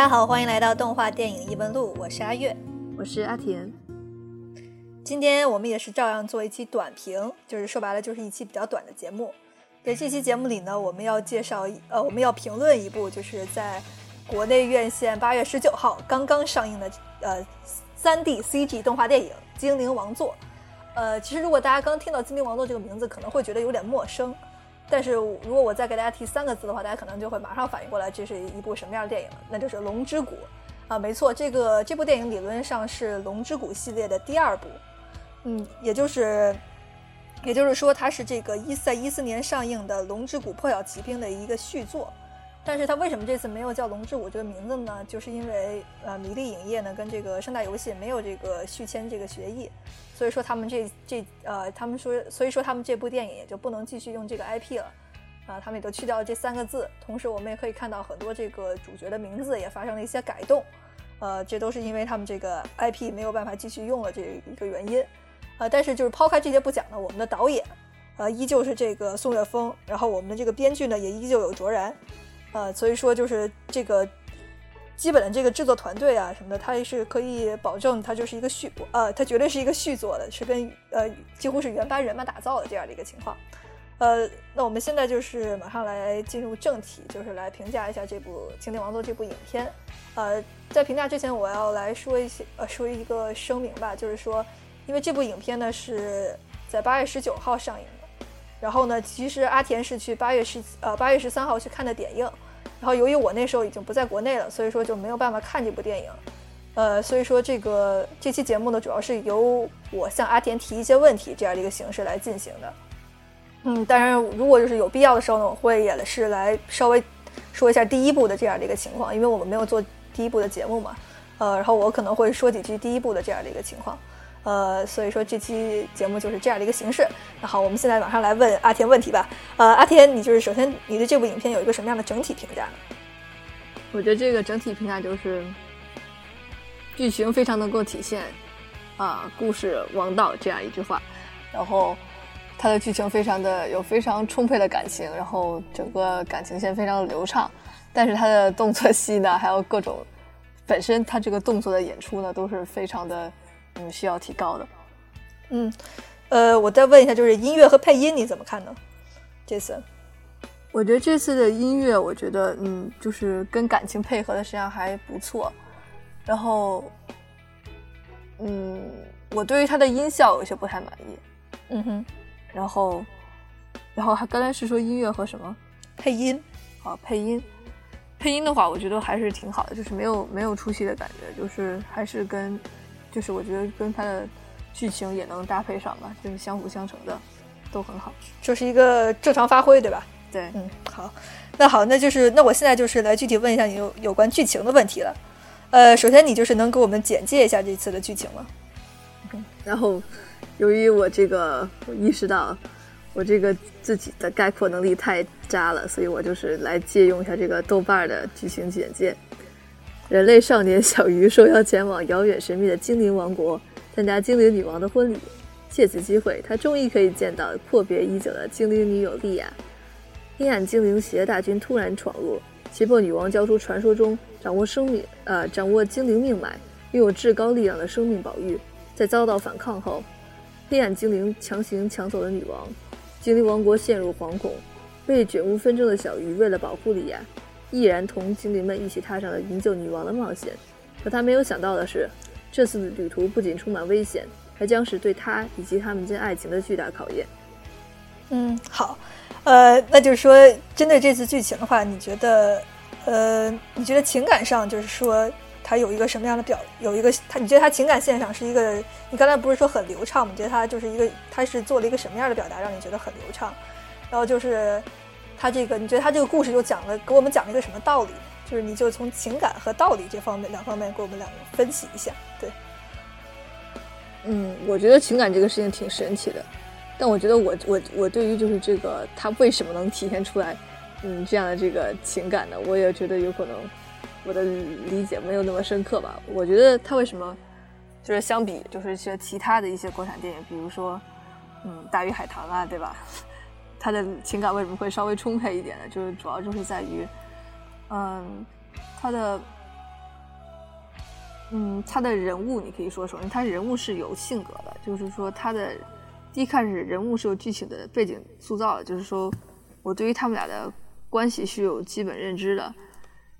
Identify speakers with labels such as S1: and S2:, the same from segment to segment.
S1: 家好，欢迎来到动画电影异闻录，我是阿月。
S2: 我是阿田。
S1: 今天我们也是照样做一期短评，就是说白了就是一期比较短的节目。在这期节目里呢，我们要介绍一呃，我们要评论一部就是在国内院线八月十九号刚刚上映的呃三 D CG 动画电影《精灵王座》。呃，其实如果大家刚听到《精灵王座》这个名字，可能会觉得有点陌生。但是如果我再给大家提三个字的话，大家可能就会马上反应过来，这是一部什么样的电影了？那就是《龙之谷》啊，没错，这个这部电影理论上是《龙之谷》系列的第二部，嗯，也就是也就是说，它是这个一在一四年上映的《龙之谷破晓奇兵》的一个续作。但是他为什么这次没有叫《龙之谷》这个名字呢？就是因为呃，米粒影业呢跟这个盛大游戏没有这个续签这个协议，所以说他们这这呃，他们说，所以说他们这部电影也就不能继续用这个 IP 了，啊，他们也都去掉了这三个字。同时，我们也可以看到很多这个主角的名字也发生了一些改动，呃，这都是因为他们这个 IP 没有办法继续用了这一个原因，呃，但是就是抛开这些不讲呢，我们的导演，呃，依旧是这个宋岳峰，然后我们的这个编剧呢也依旧有卓然。呃，所以说就是这个基本的这个制作团队啊什么的，它也是可以保证它就是一个续，呃，它绝对是一个续作的，是跟呃几乎是原班人马打造的这样的一个情况。呃，那我们现在就是马上来进入正题，就是来评价一下这部《精灵王座》这部影片。呃，在评价之前，我要来说一些，呃，说一个声明吧，就是说，因为这部影片呢是在八月十九号上映。然后呢，其实阿田是去八月十呃八月十三号去看的点映，然后由于我那时候已经不在国内了，所以说就没有办法看这部电影，呃，所以说这个这期节目呢，主要是由我向阿田提一些问题这样的一个形式来进行的。嗯，当然，如果就是有必要的时候呢，我会也是来稍微说一下第一部的这样的一个情况，因为我们没有做第一部的节目嘛，呃，然后我可能会说几句第一部的这样的一个情况。呃，所以说这期节目就是这样的一个形式。那好，我们现在马上来问阿田问题吧。呃，阿田，你就是首先你对这部影片有一个什么样的整体评价呢？
S2: 我觉得这个整体评价就是剧情非常能够体现啊故事王道这样一句话，然后它的剧情非常的有非常充沛的感情，然后整个感情线非常的流畅，但是它的动作戏呢，还有各种本身它这个动作的演出呢，都是非常的。嗯，需要提高的。
S1: 嗯，呃，我再问一下，就是音乐和配音你怎么看呢？这次，
S2: 我觉得这次的音乐，我觉得嗯，就是跟感情配合的实际上还不错。然后，嗯，我对于它的音效有些不太满意。
S1: 嗯哼。
S2: 然后，然后还刚才是说音乐和什么
S1: 配音？
S2: 啊，配音。配音的话，我觉得还是挺好的，就是没有没有出戏的感觉，就是还是跟。就是我觉得跟它的剧情也能搭配上吧，就是相辅相成的，都很好，
S1: 就是一个正常发挥，对吧？
S2: 对，
S1: 嗯，好，那好，那就是那我现在就是来具体问一下你有有关剧情的问题了。呃，首先你就是能给我们简介一下这次的剧情吗？
S2: 然后，由于我这个我意识到我这个自己的概括能力太渣了，所以我就是来借用一下这个豆瓣的剧情简介。人类少年小鱼受邀前往遥远神秘的精灵王国，参加精灵女王的婚礼。借此机会，他终于可以见到阔别已久的精灵女友莉亚。黑暗精灵邪大军突然闯入，胁迫女王交出传说中掌握生命呃掌握精灵命脉、拥有至高力量的生命宝玉。在遭到反抗后，黑暗精灵强行抢走了女王，精灵王国陷入惶恐。被卷入纷争的小鱼为了保护莉亚。毅然同精灵们一起踏上了营救女王的冒险，可他没有想到的是，这次的旅途不仅充满危险，还将是对他以及他们间爱情的巨大考验。
S1: 嗯，好，呃，那就是说，针对这次剧情的话，你觉得，呃，你觉得情感上就是说，他有一个什么样的表，有一个他，你觉得他情感线上是一个，你刚才不是说很流畅吗？你觉得他就是一个，他是做了一个什么样的表达，让你觉得很流畅？然后就是。他这个，你觉得他这个故事就讲了，给我们讲了一个什么道理？就是你就从情感和道理这方面两方面给我们两个分析一下。对，
S2: 嗯，我觉得情感这个事情挺神奇的，但我觉得我我我对于就是这个他为什么能体现出来，嗯，这样的这个情感呢？我也觉得有可能我的理解没有那么深刻吧。我觉得他为什么就是相比就是一些其他的一些国产电影，比如说嗯《大鱼海棠》啊，对吧？他的情感为什么会稍微充沛一点呢？就是主要就是在于，嗯，他的嗯，他的人物你可以说说，因为他人物是有性格的，就是说他的第一开始人物是有剧情的背景塑造的，就是说我对于他们俩的关系是有基本认知的，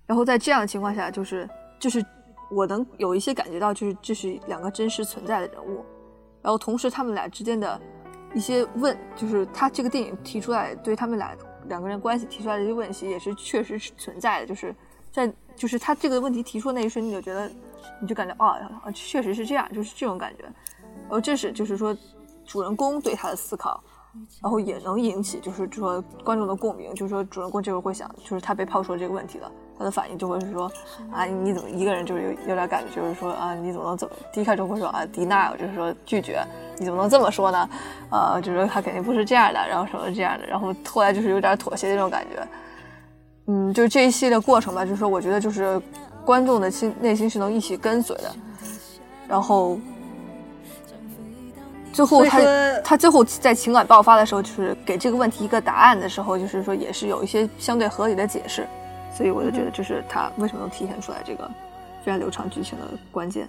S2: 然后在这样的情况下，就是就是我能有一些感觉到，就是这是两个真实存在的人物，然后同时他们俩之间的一些问，就是他这个电影提出来对他们俩两个人关系提出来的一些问题，也是确实是存在的，就是在就是他这个问题提出那一瞬，你就觉得。你就感觉啊啊，确实是这样，就是这种感觉。然后这是就是说，主人公对他的思考，然后也能引起就是说观众的共鸣。就是说主人公这会儿会想，就是他被抛出了这个问题了，他的反应就会是说啊，你怎么一个人就是有有点感觉，就是说啊，你怎么能怎么？第一开始会说啊，deny，就是说拒绝，你怎么能这么说呢？呃，就是说他肯定不是这样的，然后什么这样的，然后后来就是有点妥协的那种感觉。嗯，就是这一系列过程吧，就是说我觉得就是。观众的心内心是能一起跟随的，然后最后他他最后在情感爆发的时候，就是给这个问题一个答案的时候，就是说也是有一些相对合理的解释，所以我就觉得这是他为什么能体现出来这个非常流畅剧情的关键。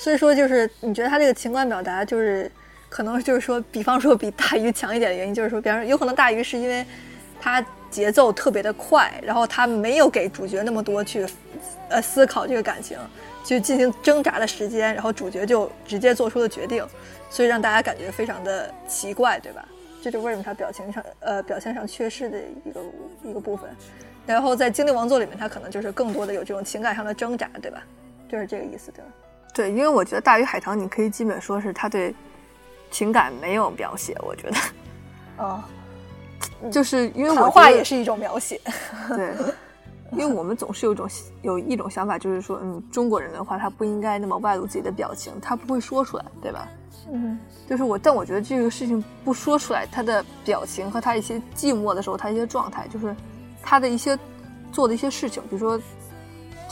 S1: 所以说，就是你觉得他这个情感表达，就是可能就是说，比方说比大鱼强一点的原因，就是说，比方说有可能大鱼是因为他。节奏特别的快，然后他没有给主角那么多去，呃，思考这个感情，去进行挣扎的时间，然后主角就直接做出了决定，所以让大家感觉非常的奇怪，对吧？这就为什么他表情上，呃，表现上缺失的一个一个部分。然后在《精灵王座》里面，他可能就是更多的有这种情感上的挣扎，对吧？就是这个意思，对吧？
S2: 对，因为我觉得《大鱼海棠》你可以基本说是他对情感没有描写，我觉得，
S1: 哦。
S2: 就是因为
S1: 我话也是一种描写，
S2: 对，因为我们总是有一种有一种想法，就是说，嗯，中国人的话，他不应该那么外露自己的表情，他不会说出来，对吧？
S1: 嗯，
S2: 就是我，但我觉得这个事情不说出来，他的表情和他一些寂寞的时候，他一些状态，就是他的一些做的一些事情，比如说，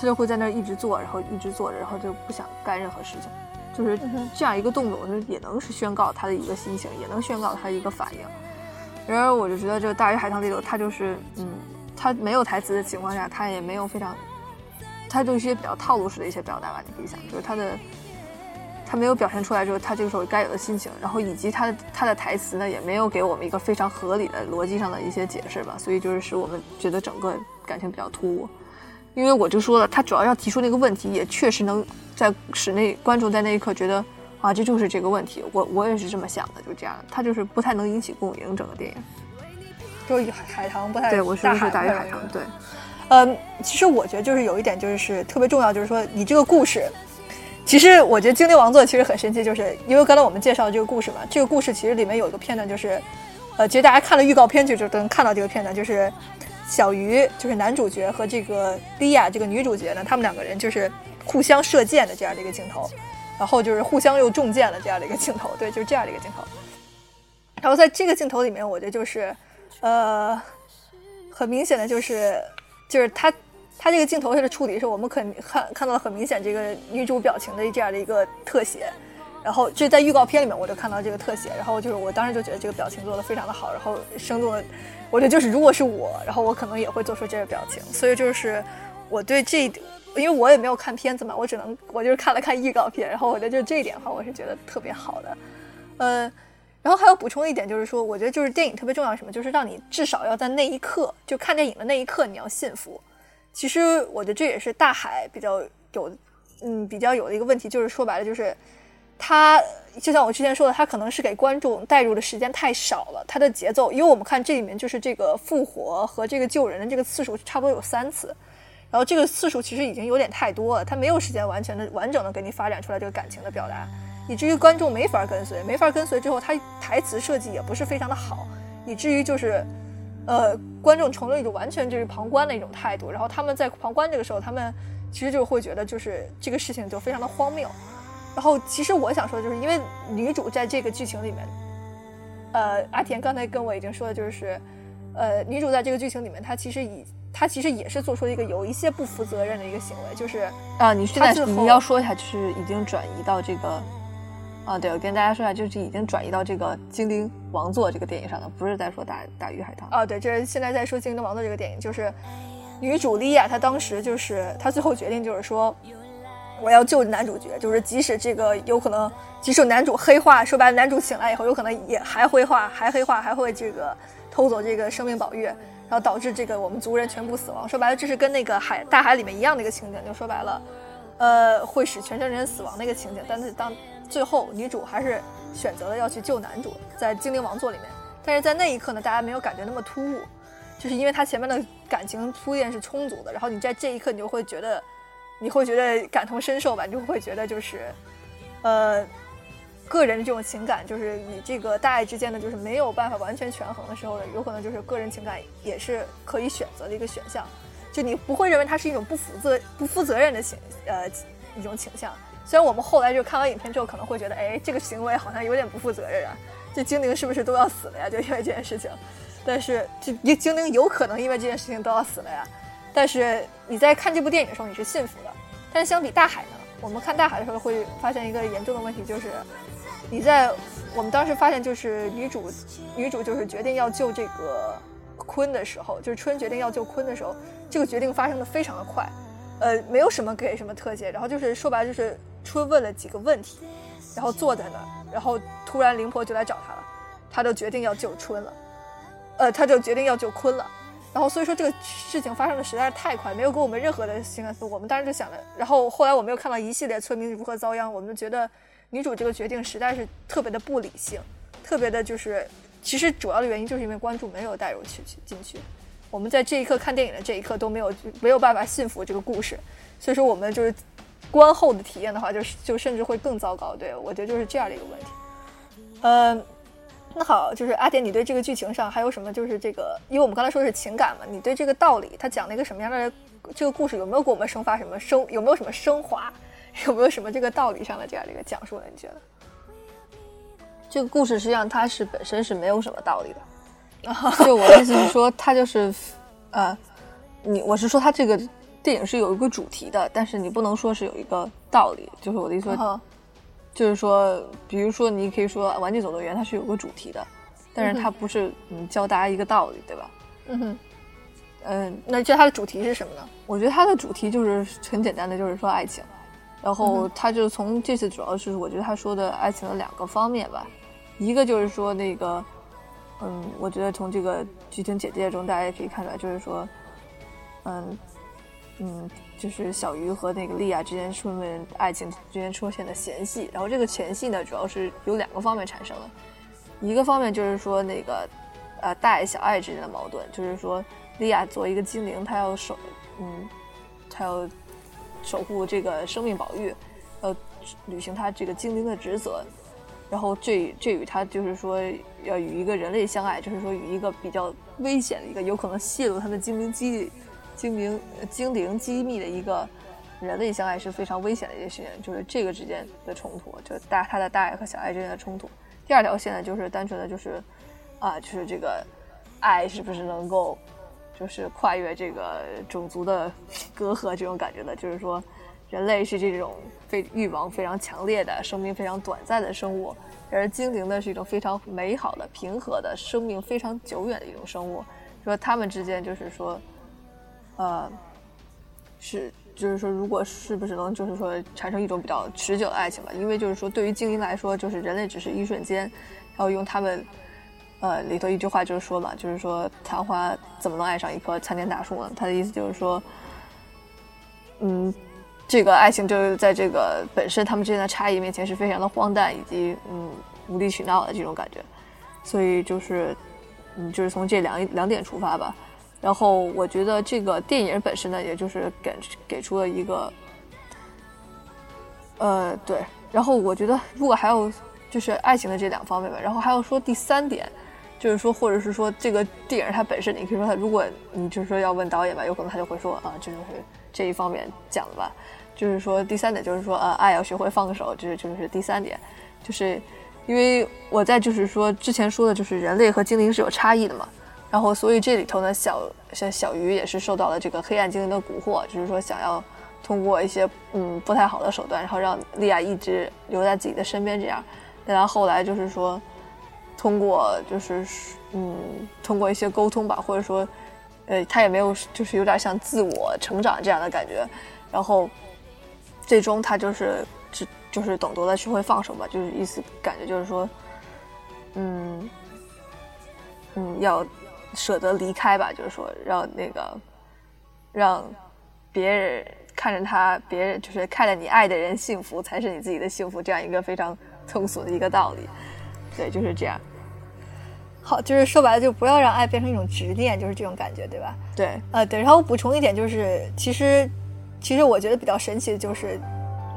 S2: 他就会在那儿一直坐，然后一直坐着，然后就不想干任何事情，就是这样一个动作，我觉得也能是宣告他的一个心情，也能宣告他的一个反应。然而，我就觉得这个《大鱼海棠》里头，他就是，嗯，他没有台词的情况下，他也没有非常，他就一些比较套路式的一些表达吧。你可以想，就是他的，他没有表现出来就是他这个时候该有的心情，然后以及他的他的台词呢，也没有给我们一个非常合理的逻辑上的一些解释吧。所以就是使我们觉得整个感情比较突兀。因为我就说了，他主要要提出那个问题，也确实能在使那观众在那一刻觉得。啊，这就是这个问题，我我也是这么想的，就这样，他就是不太能引起共鸣，整个电影。
S1: 就海海棠不太
S2: 对，我说的是大鱼
S1: 海
S2: 棠，对。
S1: 嗯，其实我觉得就是有一点就是特别重要，就是说你这个故事，其实我觉得《精灵王座》其实很神奇，就是因为刚才我们介绍这个故事嘛，这个故事其实里面有一个片段，就是呃，其实大家看了预告片就就能看到这个片段，就是小鱼就是男主角和这个莉亚这个女主角呢，他们两个人就是互相射箭的这样的一个镜头。然后就是互相又中箭了这样的一个镜头，对，就是这样的一个镜头。然后在这个镜头里面，我觉得就是，呃，很明显的就是，就是他他这个镜头下的处理是我们可看看到了很明显这个女主表情的这样的一个特写。然后这在预告片里面我就看到这个特写，然后就是我当时就觉得这个表情做的非常的好，然后生动的，我觉得就是如果是我，然后我可能也会做出这个表情。所以就是我对这一点。因为我也没有看片子嘛，我只能我就是看了看预告片，然后我觉得就这一点的话，我是觉得特别好的。呃，然后还要补充一点，就是说，我觉得就是电影特别重要什么，就是让你至少要在那一刻，就看电影的那一刻，你要信服。其实我觉得这也是大海比较有，嗯，比较有的一个问题，就是说白了，就是他就像我之前说的，他可能是给观众带入的时间太少了，他的节奏，因为我们看这里面就是这个复活和这个救人的这个次数差不多有三次。然后这个次数其实已经有点太多了，他没有时间完全的、完整的给你发展出来这个感情的表达，以至于观众没法跟随，没法跟随之后，他台词设计也不是非常的好，以至于就是，呃，观众成了一种完全就是旁观的一种态度。然后他们在旁观这个时候，他们其实就会觉得就是这个事情就非常的荒谬。然后其实我想说的就是，因为女主在这个剧情里面，呃，阿田刚才跟我已经说的就是，呃，女主在这个剧情里面，她其实已。她其实也是做出了一个有一些不负责任的一个行为，就是
S2: 啊，你现在你要说一下，就是已经转移到这个啊，对我跟大家说一下，就是已经转移到这个《精灵王座》这个电影上了，不是在说大大鱼海棠
S1: 啊，对，这是现在在说《精灵王座》这个电影，就是女主莉亚，她当时就是她最后决定就是说，我要救男主角，就是即使这个有可能，即使男主黑化，说白了，男主醒来以后有可能也还灰化，还黑化，还会这个偷走这个生命宝玉，然后导致这个我们族人全部死亡。说白了，这是跟那个海大海里面一样的一个情景，就说白了，呃，会使全城人死亡的一个情景。但是当最后女主还是选择了要去救男主，在精灵王座里面，但是在那一刻呢，大家没有感觉那么突兀，就是因为他前面的感情铺垫是充足的，然后你在这一刻你就会觉得。你会觉得感同身受吧？你就会觉得就是，呃，个人的这种情感，就是你这个大爱之间的，就是没有办法完全权衡的时候，有可能就是个人情感也是可以选择的一个选项。就你不会认为它是一种不负责、不负责任的情呃一种倾向。虽然我们后来就看完影片之后可能会觉得，哎，这个行为好像有点不负责任啊，这精灵是不是都要死了呀？就因为这件事情，但是这精灵有可能因为这件事情都要死了呀。但是你在看这部电影的时候，你是幸福的。但相比大海呢，我们看大海的时候会发现一个严重的问题，就是你在我们当时发现，就是女主女主就是决定要救这个鲲的时候，就是春决定要救鲲的时候，这个决定发生的非常的快，呃，没有什么给什么特写，然后就是说白了就是春问了几个问题，然后坐在那儿，然后突然灵婆就来找他了，他就决定要救春了，呃，他就决定要救鲲了。然后所以说这个事情发生的实在是太快，没有给我们任何的情感我们当时就想着，然后后来我们又看到一系列村民如何遭殃，我们就觉得女主这个决定实在是特别的不理性，特别的就是，其实主要的原因就是因为观众没有带入去去进去，我们在这一刻看电影的这一刻都没有没有办法信服这个故事，所以说我们就是观后的体验的话，就是就甚至会更糟糕。对我觉得就是这样的一个问题，嗯。那好，就是阿典，你对这个剧情上还有什么？就是这个，因为我们刚才说的是情感嘛，你对这个道理，他讲了一个什么样的这个故事，有没有给我们生发什么升？有没有什么升华？有没有什么这个道理上的这样的一个讲述呢？你觉得？
S2: 这个故事实际上它是本身是没有什么道理的。就我的意思是说，它就是，呃，你我是说，它这个电影是有一个主题的，但是你不能说是有一个道理。就是我的意思说。就是说，比如说，你可以说《玩具总动员》它是有个主题的，但是它不是嗯教大家一个道理，对吧？
S1: 嗯哼，嗯，那这它的主题是什么呢？
S2: 我觉得它的主题就是很简单的，就是说爱情。然后他就从这次主要是我觉得他说的爱情的两个方面吧，一个就是说那个，嗯，我觉得从这个剧情简介中大家也可以看出来，就是说，嗯。嗯，就是小鱼和那个莉亚之间出现爱情之间出现的嫌隙，然后这个嫌隙呢，主要是有两个方面产生的，一个方面就是说那个，呃，大爱小爱之间的矛盾，就是说莉亚作为一个精灵，她要守，嗯，她要守护这个生命宝玉，要履行她这个精灵的职责，然后这这与她就是说要与一个人类相爱，就是说与一个比较危险的一个有可能泄露他的精灵基地。精灵精灵机密的一个人类相爱是非常危险的一件事情，就是这个之间的冲突，就大他的大爱和小爱之间的冲突。第二条线呢，就是单纯的就是，啊，就是这个爱是不是能够，就是跨越这个种族的隔阂这种感觉的，就是说，人类是这种非欲望非常强烈的生命非常短暂的生物，而精灵呢是一种非常美好的平和的生命非常久远的一种生物，说他们之间就是说。呃，是，就是说，如果是不是能，就是说，产生一种比较持久的爱情吧？因为就是说，对于精灵来说，就是人类只是一瞬间，然后用他们，呃，里头一句话就是说嘛，就是说，昙花怎么能爱上一棵参天大树呢？他的意思就是说，嗯，这个爱情就是在这个本身他们之间的差异面前是非常的荒诞以及嗯无理取闹的这种感觉，所以就是，嗯，就是从这两两点出发吧。然后我觉得这个电影本身呢，也就是给给出了一个，呃，对。然后我觉得如果还有就是爱情的这两方面吧，然后还要说第三点，就是说或者是说这个电影它本身，你可以说它，如果你就是说要问导演吧，有可能他就会说啊，这就是这一方面讲的吧。就是说第三点就是说啊，爱要学会放手，就是就是第三点，就是因为我在就是说之前说的就是人类和精灵是有差异的嘛。然后，所以这里头呢，小像小鱼也是受到了这个黑暗精灵的蛊惑，就是说想要通过一些嗯不太好的手段，然后让莉亚一直留在自己的身边，这样。但他后来就是说，通过就是嗯通过一些沟通吧，或者说呃他也没有就是有点像自我成长这样的感觉，然后最终他就是只就是懂得了学会放手吧，就是意思感觉就是说，嗯嗯，要舍得离开吧，就是说让那个让别人看着他，别人就是看着你爱的人幸福，才是你自己的幸福，这样一个非常通俗的一个道理。对，就是这样。
S1: 好，就是说白了，就不要让爱变成一种执念，就是这种感觉，对吧？
S2: 对，
S1: 呃，对。然后我补充一点，就是其实，其实我觉得比较神奇的就是，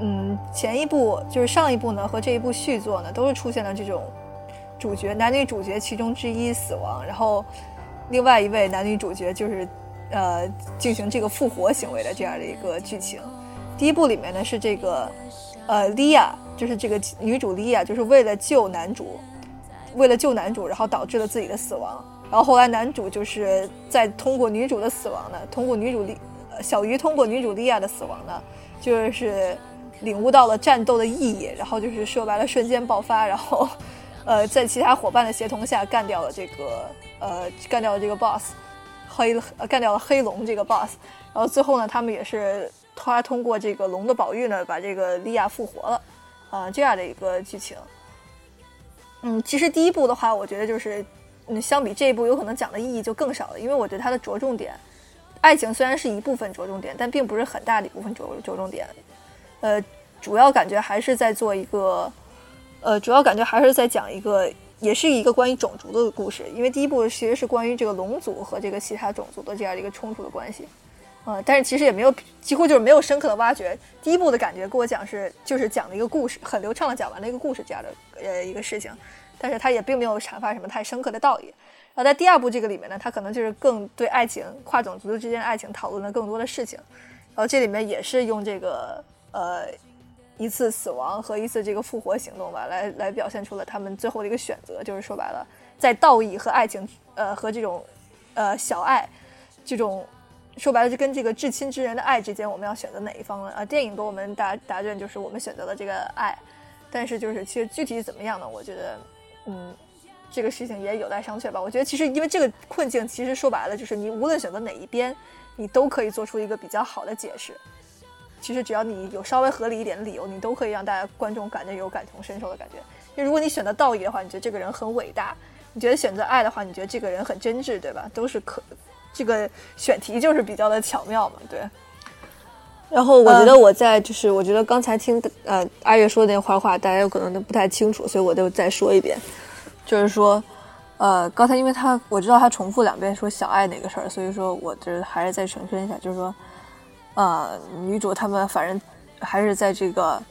S1: 嗯，前一部就是上一部呢和这一部续作呢，都是出现了这种主角男女主角其中之一死亡，然后另外一位男女主角就是呃进行这个复活行为的这样的一个剧情。第一部里面呢是这个呃莉亚，就是这个女主莉亚，就是为了救男主。为了救男主，然后导致了自己的死亡。然后后来男主就是在通过女主的死亡呢，通过女主莉小鱼通过女主莉亚的死亡呢，就是领悟到了战斗的意义。然后就是说白了，瞬间爆发，然后呃，在其他伙伴的协同下干掉了这个呃，干掉了这个 boss 黑呃，干掉了黑龙这个 boss。然后最后呢，他们也是他通过这个龙的宝玉呢，把这个莉亚复活了啊，这样的一个剧情。嗯，其实第一部的话，我觉得就是，嗯，相比这一部，有可能讲的意义就更少了，因为我觉得它的着重点，爱情虽然是一部分着重点，但并不是很大的一部分着着重点，呃，主要感觉还是在做一个，呃，主要感觉还是在讲一个，也是一个关于种族的故事，因为第一部其实是关于这个龙族和这个其他种族的这样的一个冲突的关系。呃，但是其实也没有，几乎就是没有深刻的挖掘。第一部的感觉，跟我讲是就是讲了一个故事，很流畅的讲完了一个故事这样的呃一个事情，但是它也并没有阐发什么太深刻的道理。然后在第二部这个里面呢，它可能就是更对爱情、跨种族之间的爱情讨论了更多的事情。然后这里面也是用这个呃一次死亡和一次这个复活行动吧，来来表现出了他们最后的一个选择，就是说白了，在道义和爱情呃和这种呃小爱这种。说白了，就跟这个至亲之人的爱之间，我们要选择哪一方了啊？电影给我们答答卷就是我们选择了这个爱，但是就是其实具体怎么样呢？我觉得，嗯，这个事情也有待商榷吧。我觉得其实因为这个困境，其实说白了就是你无论选择哪一边，你都可以做出一个比较好的解释。其实只要你有稍微合理一点的理由，你都可以让大家观众感觉有感同身受的感觉。因为如果你选择道义的话，你觉得这个人很伟大；你觉得选择爱的话，你觉得这个人很真挚，对吧？都是可。这个选题就是比较的巧妙嘛，对。
S2: 然后我觉得我在就是我觉得刚才听呃阿月说的那话话，大家有可能都不太清楚，所以我就再说一遍，就是说呃刚才因为他我知道他重复两遍说小爱哪个事儿，所以说我这还是再重申一下，就是说呃女主他们反正还是在这个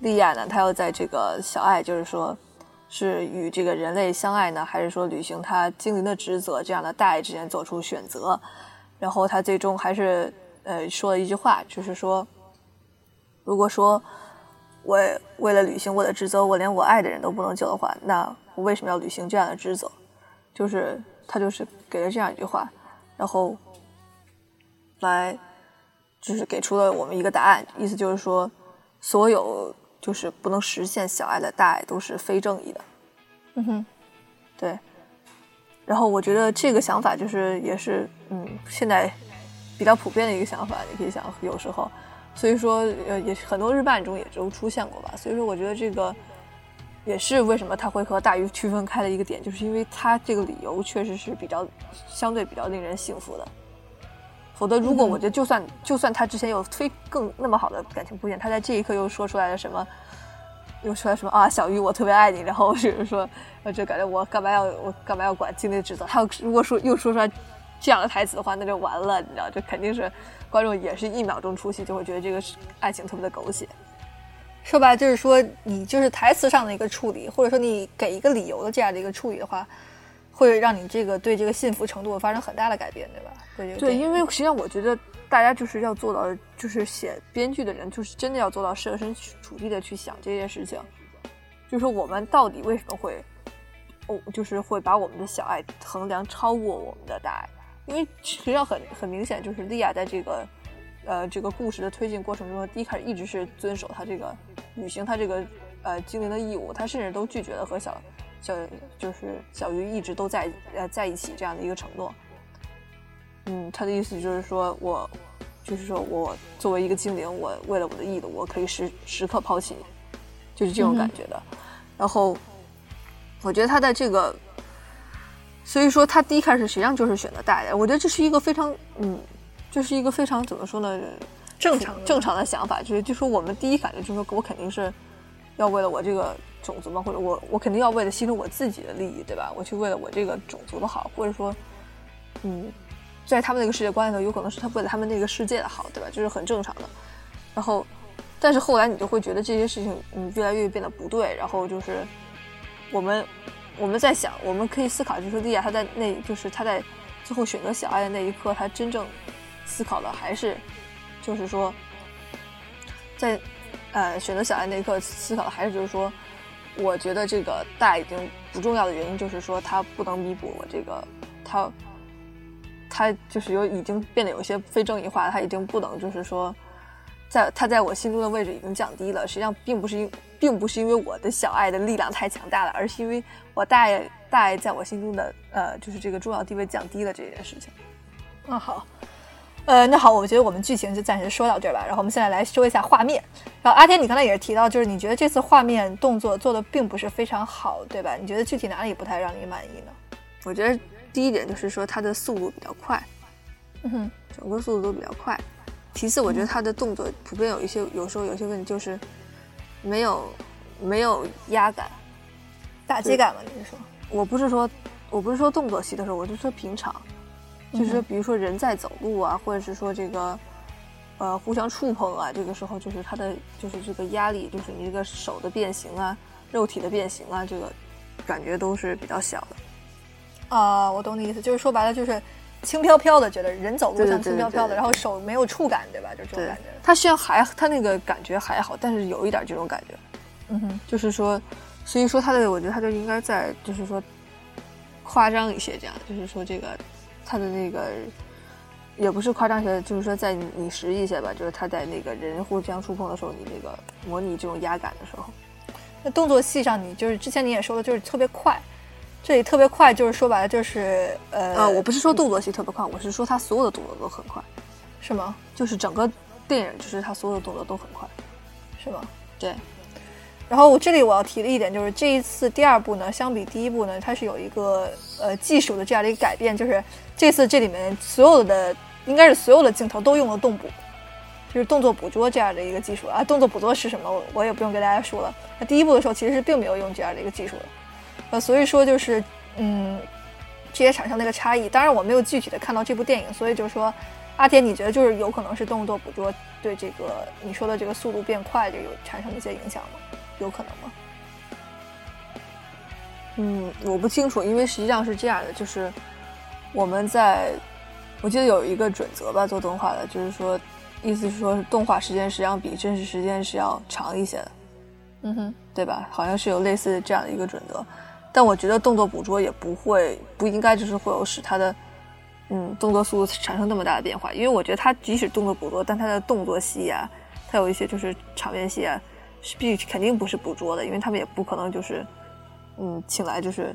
S2: 莉亚呢，她要在这个小爱，就是说。是与这个人类相爱呢，还是说履行她精灵的职责？这样的大爱之间做出选择，然后他最终还是呃说了一句话，就是说，如果说我为了履行我的职责，我连我爱的人都不能救的话，那我为什么要履行这样的职责？就是他就是给了这样一句话，然后来就是给出了我们一个答案，意思就是说，所有。就是不能实现小爱的大爱都是非正义的，
S1: 嗯哼，
S2: 对。然后我觉得这个想法就是也是嗯现在比较普遍的一个想法，你可以想有时候，所以说呃也很多日漫中也都出现过吧。所以说我觉得这个也是为什么他会和大鱼区分开的一个点，就是因为他这个理由确实是比较相对比较令人信服的。否则，如果我觉得就算就算他之前有非更那么好的感情铺垫，他在这一刻又说出来了什么，又说什么啊，小鱼我特别爱你，然后就是说，我就感觉我干嘛要我干嘛要管精灵职责？他如果说又说出来这样的台词的话，那就完了，你知道，这肯定是观众也是一秒钟出戏，就会觉得这个爱情特别的狗血。
S1: 说白了就是说，你就是台词上的一个处理，或者说你给一个理由的这样的一个处理的话。会让你这个对这个幸福程度发生很大的改变，对吧？对
S2: 对，因为实际上我觉得大家就是要做到，就是写编剧的人，就是真的要做到设身处地的去想这件事情，就是我们到底为什么会，哦，就是会把我们的小爱衡量超过我们的大爱？因为实际上很很明显，就是莉亚在这个呃这个故事的推进过程中，第一开始一直是遵守他这个履行他这个呃精灵的义务，他甚至都拒绝了和小。小就是小鱼一直都在呃在一起这样的一个承诺，嗯，他的意思就是说我就是说我作为一个精灵，我为了我的义务，我可以时时刻抛弃你，就是这种感觉的。然后我觉得他的这个，所以说他第一开始实际上就是选择大一点。我觉得这是一个非常嗯，这是一个非常怎么说呢？
S1: 正常
S2: 正常的想法，就是就说我们第一感觉就是说我肯定是要为了我这个种族嘛，或者我我肯定要为了牺牲我自己的利益，对吧？我去为了我这个种族的好，或者说嗯。在他们那个世界观里头，有可能是他为了他们那个世界的好，对吧？就是很正常的。然后，但是后来你就会觉得这些事情，嗯，越来越变得不对。然后就是我们我们在想，我们可以思考，就是莉亚她在那，就是她在最后选择小爱的那一刻，她真正思考的还是，就是说，在呃选择小爱那一刻思考的还是就是说，我觉得这个大已经不重要的原因，就是说它不能弥补我这个它。他就是有已经变得有些非正义化，他已经不能就是说，在他在我心中的位置已经降低了。实际上并不是因，并不是因为我的小爱的力量太强大了，而是因为我大爱大爱在我心中的呃，就是这个重要地位降低了这件事情。
S1: 那好，呃，那好，我觉得我们剧情就暂时说到这儿吧。然后我们现在来说一下画面。然后阿天，你刚才也是提到，就是你觉得这次画面动作做的并不是非常好，对吧？你觉得具体哪里不太让你满意呢？
S2: 我觉得。第一点就是说它的速度比较快，
S1: 嗯哼，
S2: 整个速度都比较快。其次，我觉得它的动作普遍有一些，有时候有些问题就是没有没有压感、
S1: 打击感吗？你是说？
S2: 我不是说，我不是说动作戏的时候，我就说平常，就是说，比如说人在走路啊，或者是说这个呃互相触碰啊，这个时候就是它的就是这个压力，就是你这个手的变形啊，肉体的变形啊，这个感觉都是比较小的。
S1: 啊，我懂你意思，就是说白了就是轻飘飘的，觉得人走路像轻飘飘的，然后手没有触感，对吧？就这种感觉。
S2: 他虽然还他那个感觉还好，但是有一点这种感觉。
S1: 嗯哼，
S2: 就是说，所以说他的，我觉得他就应该在，就是说夸张一些，这样，就是说这个他的那个也不是夸张些，就是说在拟实一些吧，就是他在那个人互相触碰的时候，你那个模拟这种压感的时候，
S1: 那动作戏上你就是之前你也说的，就是特别快。这里特别快，就是说白了就是呃，
S2: 啊，我不是说动作戏特别快，我是说他所有的动作都很快，
S1: 是吗？
S2: 就是整个电影，就是他所有的动作都很快，
S1: 是吗？
S2: 对。
S1: 然后我这里我要提的一点就是，这一次第二部呢，相比第一部呢，它是有一个呃技术的这样的一个改变，就是这次这里面所有的应该是所有的镜头都用了动捕，就是动作捕捉这样的一个技术啊。动作捕捉是什么？我我也不用跟大家说了。那第一部的时候其实是并没有用这样的一个技术的。呃，所以说就是，嗯，这也产生了一个差异。当然，我没有具体的看到这部电影，所以就是说，阿田，你觉得就是有可能是动作捕捉对这个你说的这个速度变快，就有产生一些影响吗？有可能吗？
S2: 嗯，我不清楚，因为实际上是这样的，就是我们在，我记得有一个准则吧，做动画的，就是说，意思是说，动画时间实际上比真实时间是要长一些的。
S1: 嗯哼，
S2: 对吧？好像是有类似这样的一个准则。但我觉得动作捕捉也不会不应该就是会有使它的嗯动作速度产生那么大的变化，因为我觉得它即使动作捕捉，但它的动作戏啊，它有一些就是场面戏啊，是必肯定不是捕捉的，因为他们也不可能就是嗯请来就是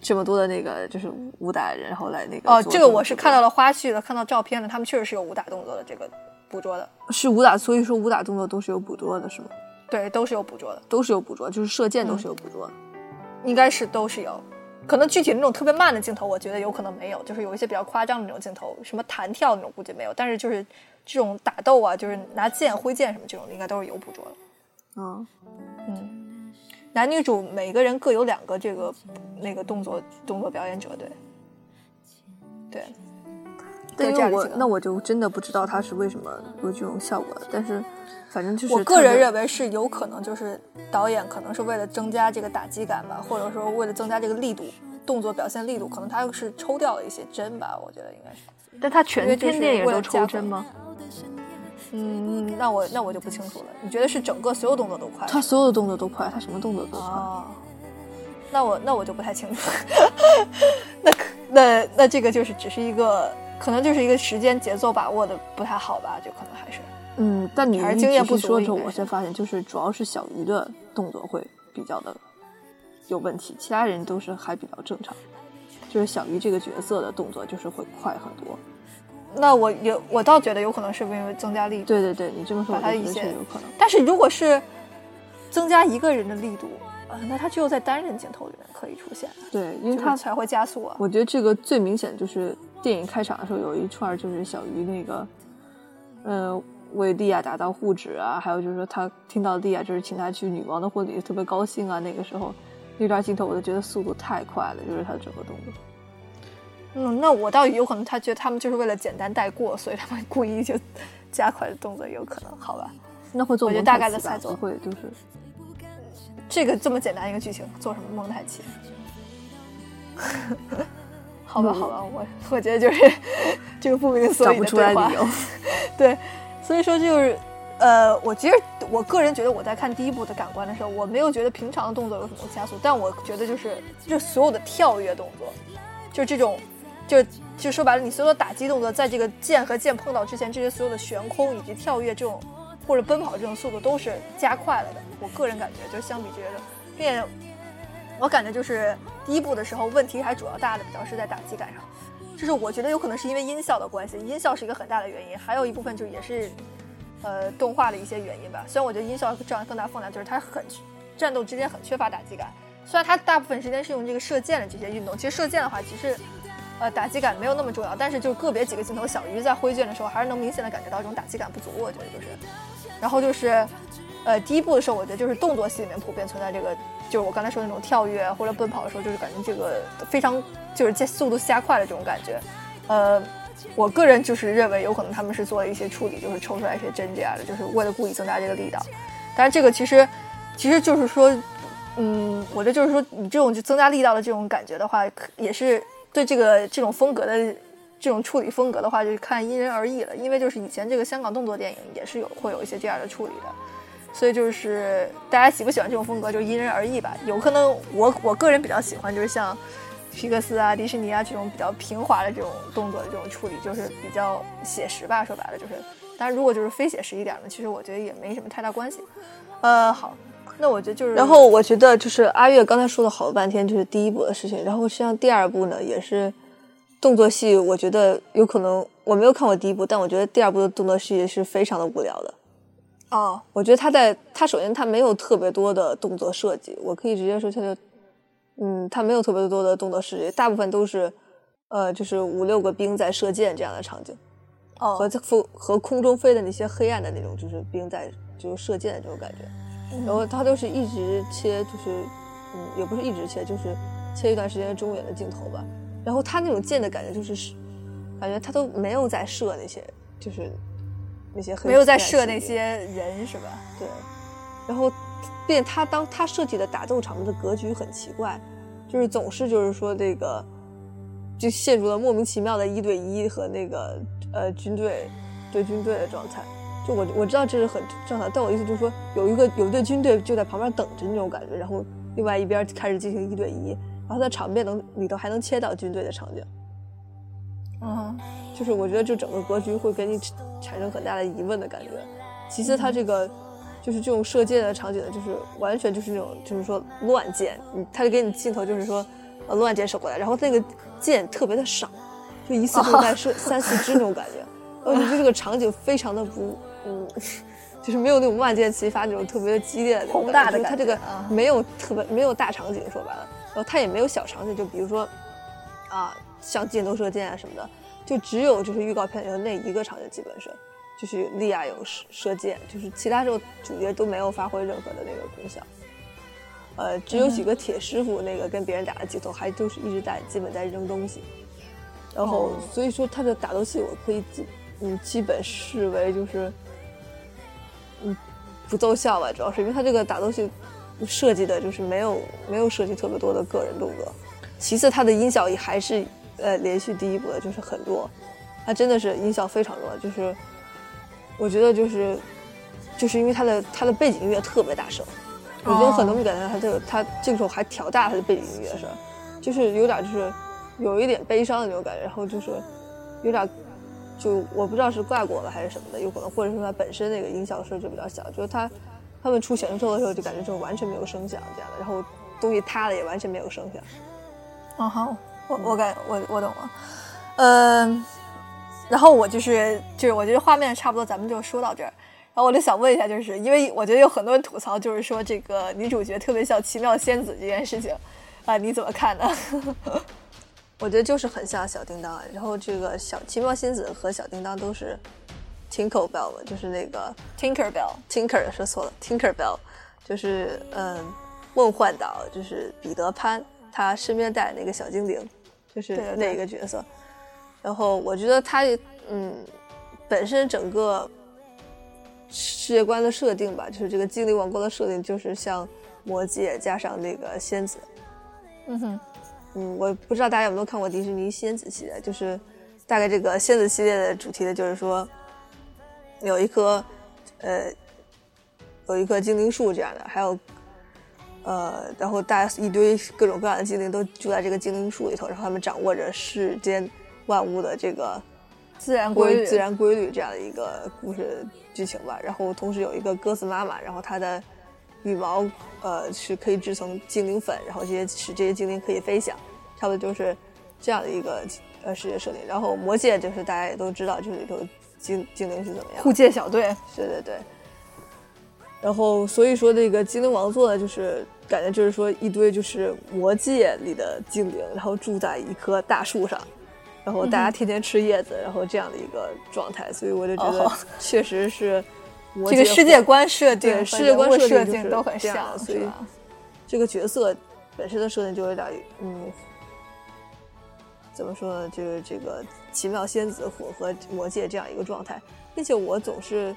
S2: 这么多的那个就是武打人，然后来那个
S1: 哦，这个我是看到了花絮了，看到照片了，他们确实是有武打动作的这个捕捉的，
S2: 是武打，所以说武打动作都是有捕捉的，是吗？
S1: 对，都是有捕捉的，
S2: 都是有捕捉，就是射箭都是有捕捉。
S1: 应该是都是有，可能具体那种特别慢的镜头，我觉得有可能没有，就是有一些比较夸张的那种镜头，什么弹跳那种估计没有，但是就是这种打斗啊，就是拿剑挥剑什么这种，应该都是有捕捉的。
S2: 嗯
S1: 嗯，男女主每个人各有两个这个那个动作动作表演者，对对。
S2: 但是我那我就真的不知道他是为什么有这种效果，但是。反正就是
S1: 我个人认为是有可能，就是导演可能是为了增加这个打击感吧，或者说为了增加这个力度，动作表现力度，可能他是抽掉了一些帧吧，我觉得应该是。
S2: 但他全片电影都抽帧吗？
S1: 嗯，那我那我就不清楚了。你觉得是整个所有动作都快？
S2: 他所有的动作都快，他什么动作都快。
S1: 那我那我就不太清楚。那那那这个就是只是一个，可能就是一个时间节奏把握的不太好吧，就可能还是。
S2: 嗯，但你一直说着，我才发现，就是主要是小鱼的动作会比较的有问题，其他人都是还比较正常。就是小鱼这个角色的动作就是会快很多。
S1: 那我有我倒觉得有可能是因为增加力度，
S2: 对对对，你这么说，
S1: 把它一些
S2: 有可能。
S1: 但是如果是增加一个人的力度，呃，那他只有在单人镜头里面可以出现，
S2: 对，因为他
S1: 才会加速啊。
S2: 我觉得这个最明显就是电影开场的时候有一串就是小鱼那个，呃，为莉亚打道护指啊，还有就是说他听到莉亚就是请他去女王的婚礼，特别高兴啊。那个时候那段镜头，我就觉得速度太快了，就是他整个动作。
S1: 嗯，那我倒有可能他觉得他们就是为了简单带过，所以他们故意就加快了动作，有可能，好吧？
S2: 那会做
S1: 我觉得大概的猜测
S2: 会就是
S1: 这个这么简单一个剧情，做什么蒙太奇？好吧，好吧，我我觉得就是这个不明所以的
S2: 对话，
S1: 对，所以说就是呃，我其实我个人觉得我在看第一部的感官的时候，我没有觉得平常的动作有什么加速，但我觉得就是就所有的跳跃动作，就这种。就就说白了，你所有的打击动作，在这个剑和剑碰到之前，这些所有的悬空以及跳跃这种，或者奔跑这种速度都是加快了的。我个人感觉，就是相比这些的，并且我感觉就是第一部的时候问题还主要大的比较是在打击感上，就是我觉得有可能是因为音效的关系，音效是一个很大的原因，还有一部分就也是呃动画的一些原因吧。虽然我觉得音效占更大分量，就是它很战斗之间很缺乏打击感。虽然它大部分时间是用这个射箭的这些运动，其实射箭的话，其实。呃，打击感没有那么重要，但是就个别几个镜头，小鱼在挥剑的时候，还是能明显的感觉到这种打击感不足。我觉得就是，然后就是，呃，第一部的时候，我觉得就是动作戏里面普遍存在这个，就是我刚才说那种跳跃或者奔跑的时候，就是感觉这个非常就是加速度加快的这种感觉。呃，我个人就是认为有可能他们是做了一些处理，就是抽出来一些针这样的，就是为了故意增加这个力道。但是这个其实，其实就是说，嗯，我觉得就是说你这种就增加力道的这种感觉的话，也是。对这个这种风格的这种处理风格的话，就是看因人而异了。因为就是以前这个香港动作电影也是有会有一些这样的处理的，所以就是大家喜不喜欢这种风格就因人而异吧。有可能我我个人比较喜欢就是像皮克斯啊、迪士尼啊这种比较平滑的这种动作的这种处理，就是比较写实吧。说白了就是，但是如果就是非写实一点的，其实我觉得也没什么太大关系。呃，好。那我觉得就是，
S2: 然后我觉得就是阿月刚才说了好半天，就是第一部的事情。然后实际上第二部呢，也是动作戏。我觉得有可能我没有看过第一部，但我觉得第二部的动作戏是非常的无聊的。
S1: 哦，
S2: 我觉得他在他首先他没有特别多的动作设计，我可以直接说他就，嗯，他没有特别多的动作设计，大部分都是呃，就是五六个兵在射箭这样的场景，
S1: 哦，
S2: 和和和空中飞的那些黑暗的那种，就是兵在就是射箭的这种感觉。然后他都是一直切，就是，嗯，也不是一直切，就是切一段时间中远的镜头吧。然后他那种箭的感觉就是，感觉他都没有在射那些，就是那些
S1: 没有在射那些人是吧？
S2: 对。然后，并且他当他设计的打斗场面的格局很奇怪，就是总是就是说这个，就陷入了莫名其妙的一对一和那个呃军队对军队的状态。就我我知道这是很正常，但我意思就是说，有一个有一队军队就在旁边等着那种感觉，然后另外一边开始进行一对一，然后在场面能里头还能切到军队的场景，
S1: 嗯，
S2: 就是我觉得就整个格局会给你产生很大的疑问的感觉。其次，它这个就是这种射箭的场景，就是完全就是那种就是说乱箭，你他就给你镜头就是说呃乱箭射过来，然后那个箭特别的少，就一次就在射三四支那种感觉，我觉得这个场景非常的不。嗯，就是没有那种万箭齐发那种特别激烈的
S1: 宏大的
S2: 感觉。它这个没有特别没有大场景，说白了，然后它也没有小场景，就比如说啊，像箭头射箭啊什么的，就只有就是预告片里的那一个场景，基本是就是利亚有射射箭，就是其他时候主角都没有发挥任何的那个功效。呃，只有几个铁师傅那个跟别人打的镜头，还就是一直在基本在扔东西。然后所以说他的打斗戏我可以基嗯基本视为就是。嗯，不奏效吧，主要是因为他这个打斗戏设计的就是没有没有设计特别多的个人动作。其次，他的音效也还是呃连续第一部的，就是很弱。他真的是音效非常弱，就是我觉得就是就是因为他的他的背景音乐特别大声，我觉得很多人感觉到他这个他这个时候还调大他的背景音乐声，就是有点就是有一点悲伤的那种感觉，然后就是有点。就我不知道是怪我了还是什么的，有可能或者说它本身那个音效声就比较小，就是它他们出选秀的时候就感觉就完全没有声响这样的，然后东西塌了也完全没有声响。
S1: 哦好，我我感我我懂了，嗯，然后我就是就是我觉得画面差不多，咱们就说到这儿。然后我就想问一下，就是因为我觉得有很多人吐槽，就是说这个女主角特别像奇妙仙子这件事情，啊，你怎么看呢？
S2: 我觉得就是很像小叮当。然后这个小奇妙仙子和小叮当都是 Tinker Bell 嘛，就是那个
S1: Tinker Bell。
S2: Tinker 说错了，Tinker Bell 就是嗯梦幻岛，就是彼得潘他身边带那个小精灵，就是那个角色。然后我觉得他嗯本身整个世界观的设定吧，就是这个精灵王国的设定，就是像魔戒加上那个仙子。
S1: 嗯哼，
S2: 嗯，我不知道大家有没有看过迪士尼仙子系列，就是大概这个仙子系列的主题的就是说，有一棵呃有一棵精灵树这样的，还有呃，然后大家一堆各种各样的精灵都住在这个精灵树里头，然后他们掌握着世间万物的这个
S1: 自然规律，
S2: 自然规律这样的一个故事剧情吧。然后同时有一个鸽子妈妈，然后它的羽毛呃是可以制成精灵粉，然后这些使这些精灵可以飞翔，差不多就是这样的一个呃世界设定。然后魔界就是大家也都知道，就是里头精精灵是怎么样
S1: 护，戒小队。
S2: 对对对。然后所以说这个精灵王座呢，就是感觉就是说一堆就是魔界里的精灵，然后住在一棵大树上。然后大家天天吃叶子，然后这样的一个状态，所以我就觉得
S1: 哦
S2: 确实是魔
S1: 这个世界观设定
S2: 世界观
S1: 设
S2: 定
S1: 都很像，
S2: 所以？这个角色本身的设定就有点嗯，怎么说呢？就是这个奇妙仙子混合魔界这样一个状态，并且我总是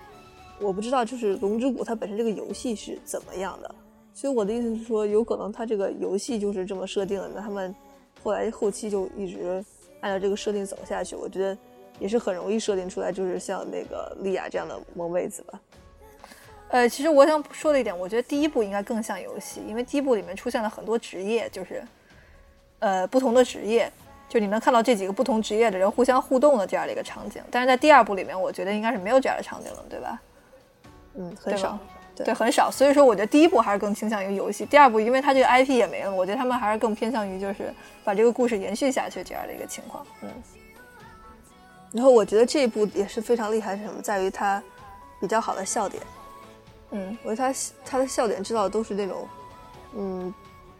S2: 我不知道，就是龙之谷它本身这个游戏是怎么样的，所以我的意思是说，有可能它这个游戏就是这么设定的，那他们后来后期就一直按照这个设定走下去，我觉得也是很容易设定出来，就是像那个莉亚这样的萌妹子吧。
S1: 呃，其实我想说的一点，我觉得第一部应该更像游戏，因为第一部里面出现了很多职业，就是呃不同的职业，就你能看到这几个不同职业的人互相互动的这样的一个场景。但是在第二部里面，我觉得应该是没有这样的场景了，对吧？
S2: 嗯，很少。对
S1: 对，很少。所以说，我觉得第一部还是更倾向于游戏，第二部因为它这个 IP 也没了，我觉得他们还是更偏向于就是把这个故事延续下去这样的一个情况。嗯，
S2: 然后我觉得这一部也是非常厉害，是什么？在于它比较好的笑点。
S1: 嗯，
S2: 我觉得他他的笑点制造的都是那种，嗯，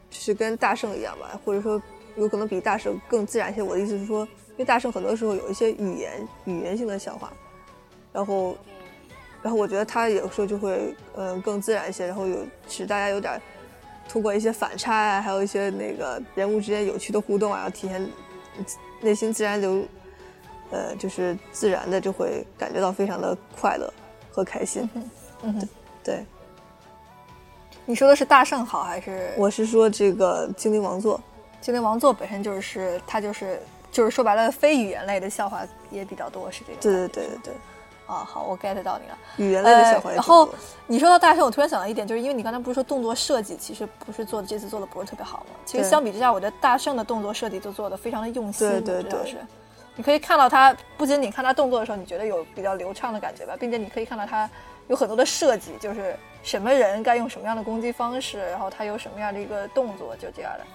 S2: 就是跟大圣一样吧，或者说有可能比大圣更自然一些。我的意思是说，因为大圣很多时候有一些语言语言性的笑话，然后，然后我觉得他有时候就会嗯、更自然一些，然后有使大家有点通过一些反差啊，还有一些那个人物之间有趣的互动啊，体现内心自然流，呃，就是自然的就会感觉到非常的快乐和开心。
S1: 嗯哼，
S2: 对，
S1: 你说的是大圣好还是
S2: 我是说这个精灵王座，
S1: 精灵王座本身就是它就是就是说白了，非语言类的笑话也比较多，是这个。
S2: 对对对对对，
S1: 啊，好，我 get 到你了。
S2: 语言类的笑话
S1: 呃。然后你说到大圣，我突然想到一点，就是因为你刚才不是说动作设计其实不是做的这次做的不是特别好吗？其实相比之下，我觉得大圣的动作设计就做的非常的用心，
S2: 对对对
S1: 是。你可以看到他，不仅仅看他动作的时候，你觉得有比较流畅的感觉吧，并且你可以看到他有很多的设计，就是什么人该用什么样的攻击方式，然后他有什么样的一个动作，就这样的。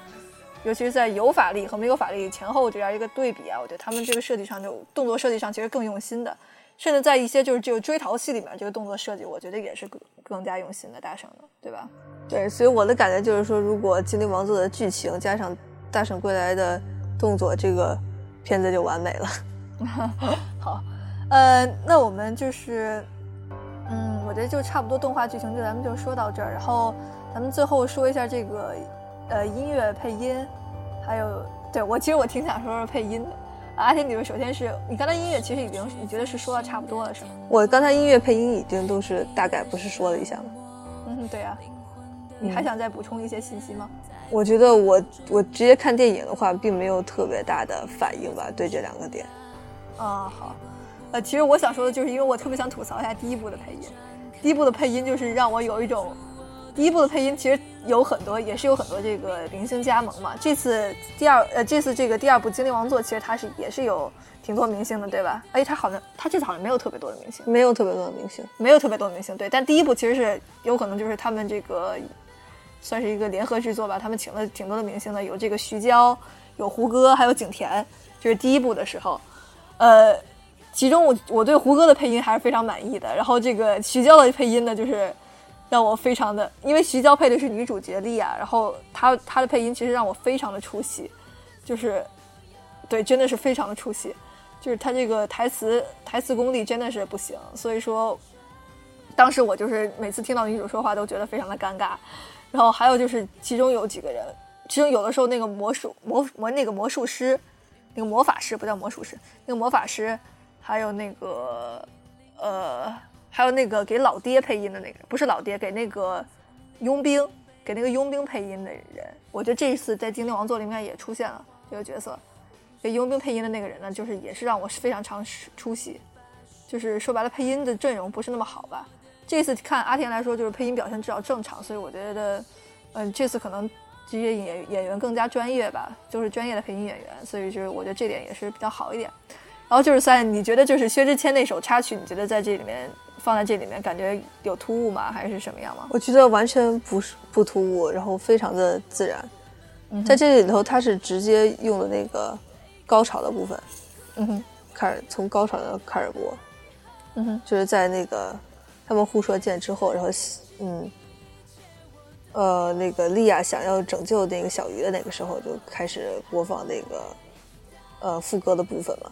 S1: 尤其是在有法力和没有法力前后这样一个对比啊，我觉得他们这个设计上就动作设计上其实更用心的，甚至在一些就是这个追逃戏里面这个动作设计，我觉得也是更更加用心的大圣的，对吧？
S2: 对，所以我的感觉就是说，如果精灵王座的剧情加上大圣归来的动作，这个片子就完美了。
S1: 好，呃，那我们就是，嗯，我觉得就差不多动画剧情就咱们就说到这儿，然后咱们最后说一下这个呃音乐配音，还有对我其实我挺想说说配音的。啊阿天，你们首先是你刚才音乐其实已经你觉得是说的差不多了是吗？
S2: 我刚才音乐配音已经都是大概不是说了一下吗？
S1: 嗯，对啊。你还想再补充一些信息吗？
S2: 我觉得我我直接看电影的话，并没有特别大的反应吧，对这两个点。
S1: 啊，好，呃，其实我想说的就是，因为我特别想吐槽一下第一部的配音，第一部的配音就是让我有一种，第一部的配音其实有很多，也是有很多这个明星加盟嘛。这次第二，呃，这次这个第二部《精灵王座》，其实它是也是有挺多明星的，对吧？而且它好像它这次好像没有特别多的明星，
S2: 没有特别多的明星，
S1: 没有特别多明星，对。但第一部其实是有可能就是他们这个算是一个联合制作吧，他们请了挺多的明星的，有这个徐娇，有胡歌，还有景甜，就是第一部的时候，呃，其中我我对胡歌的配音还是非常满意的，然后这个徐娇的配音呢，就是让我非常的，因为徐娇配的是女主角莉亚，然后她她的配音其实让我非常的出戏，就是对，真的是非常的出戏，就是她这个台词台词功力真的是不行，所以说当时我就是每次听到女主说话都觉得非常的尴尬，然后还有就是其中有几个人，其中有的时候那个魔术魔魔那个魔术师。那个魔法师不叫魔术师，那个魔法师，还有那个，呃，还有那个给老爹配音的那个，不是老爹，给那个佣兵，给那个佣兵配音的人，我觉得这一次在《精灵王座》里面也出现了这个角色，给佣兵配音的那个人呢，就是也是让我非常常出戏，就是说白了，配音的阵容不是那么好吧。这次看阿田来说，就是配音表现至少正常，所以我觉得，嗯，这次可能。这些演演员更加专业吧，就是专业的配音演员，所以就是我觉得这点也是比较好一点。然后就是三，你觉得就是薛之谦那首插曲，你觉得在这里面放在这里面感觉有突兀吗？还是什么样吗？
S2: 我觉得完全不是不突兀，然后非常的自然。在这里头，他是直接用的那个高潮的部分，
S1: 嗯哼，
S2: 开始从高潮的开始播，
S1: 嗯哼，
S2: 就是在那个他们互射箭之后，然后嗯。呃，那个莉亚想要拯救那个小鱼的那个时候，就开始播放那个呃副歌的部分嘛。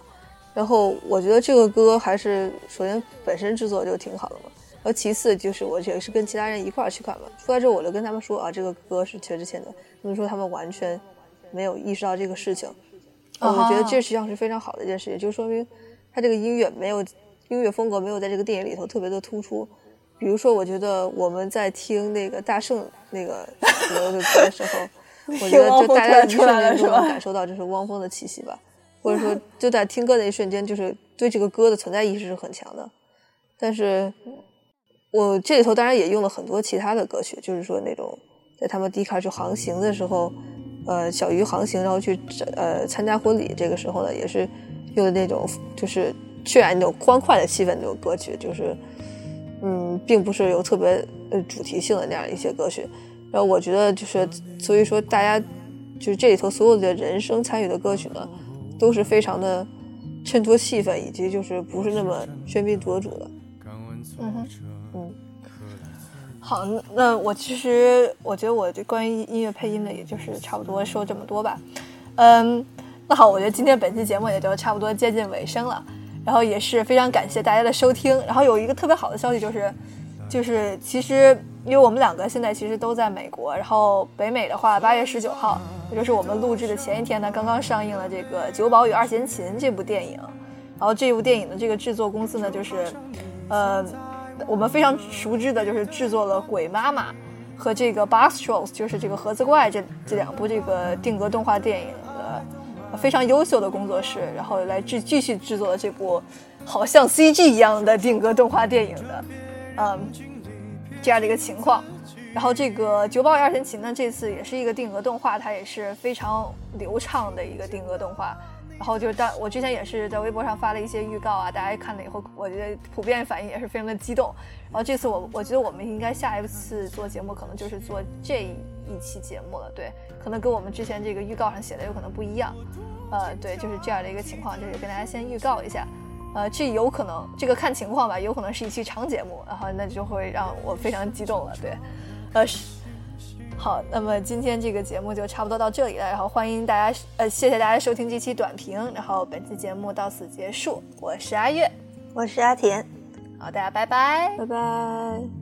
S2: 然后我觉得这个歌还是首先本身制作就挺好的嘛，然后其次就是我也是跟其他人一块儿去看嘛。出来之后我就跟他们说啊，这个歌是薛之谦的，他们说他们完全没有意识到这个事情。我觉得这实际上是非常好的一件事情，就说明他这个音乐没有音乐风格没有在这个电影里头特别的突出。比如说，我觉得我们在听那个大圣那个歌的时候，我觉得就大家一瞬间就能感受到就是汪峰的气息吧，或者说就在听歌的一瞬间，就是对这个歌的存在意识是很强的。但是，我这里头当然也用了很多其他的歌曲，就是说那种在他们第一开始航行的时候，呃，小鱼航行然后去呃参加婚礼，这个时候呢，也是用的那种就是渲染那种欢快的气氛那种歌曲，就是。嗯，并不是有特别呃主题性的那样一些歌曲，然后我觉得就是，所以说大家就是这里头所有的人声参与的歌曲呢，都是非常的衬托气氛，以及就是不是那么喧宾夺主的。
S1: 嗯哼，嗯，好，那我其实我觉得我这关于音乐配音的，也就是差不多说这么多吧。嗯，那好，我觉得今天本期节目也就差不多接近尾声了。然后也是非常感谢大家的收听。然后有一个特别好的消息就是，就是其实因为我们两个现在其实都在美国，然后北美的话，八月十九号，也就是我们录制的前一天呢，刚刚上映了这个《九保与二弦琴》这部电影。然后这部电影的这个制作公司呢，就是，呃，我们非常熟知的，就是制作了《鬼妈妈》和这个《Box Trolls》，就是这个盒子怪这这两部这个定格动画电影的。非常优秀的工作室，然后来制继续制作了这部好像 CG 一样的定格动画电影的，嗯，这样的一个情况。然后这个《九宝二弦琴》呢，这次也是一个定格动画，它也是非常流畅的一个定格动画。然后就是当我之前也是在微博上发了一些预告啊，大家看了以后，我觉得普遍反应也是非常的激动。然后这次我我觉得我们应该下一次做节目，可能就是做这一期节目了，对。可能跟我们之前这个预告上写的有可能不一样，呃，对，就是这样的一个情况，就是跟大家先预告一下，呃，这有可能这个看情况吧，有可能是一期长节目，然后那就会让我非常激动了，对，呃，好，那么今天这个节目就差不多到这里了，然后欢迎大家，呃，谢谢大家收听这期短评，然后本期节目到此结束，我是阿月，
S2: 我是阿田，
S1: 好，大家拜拜，
S2: 拜拜。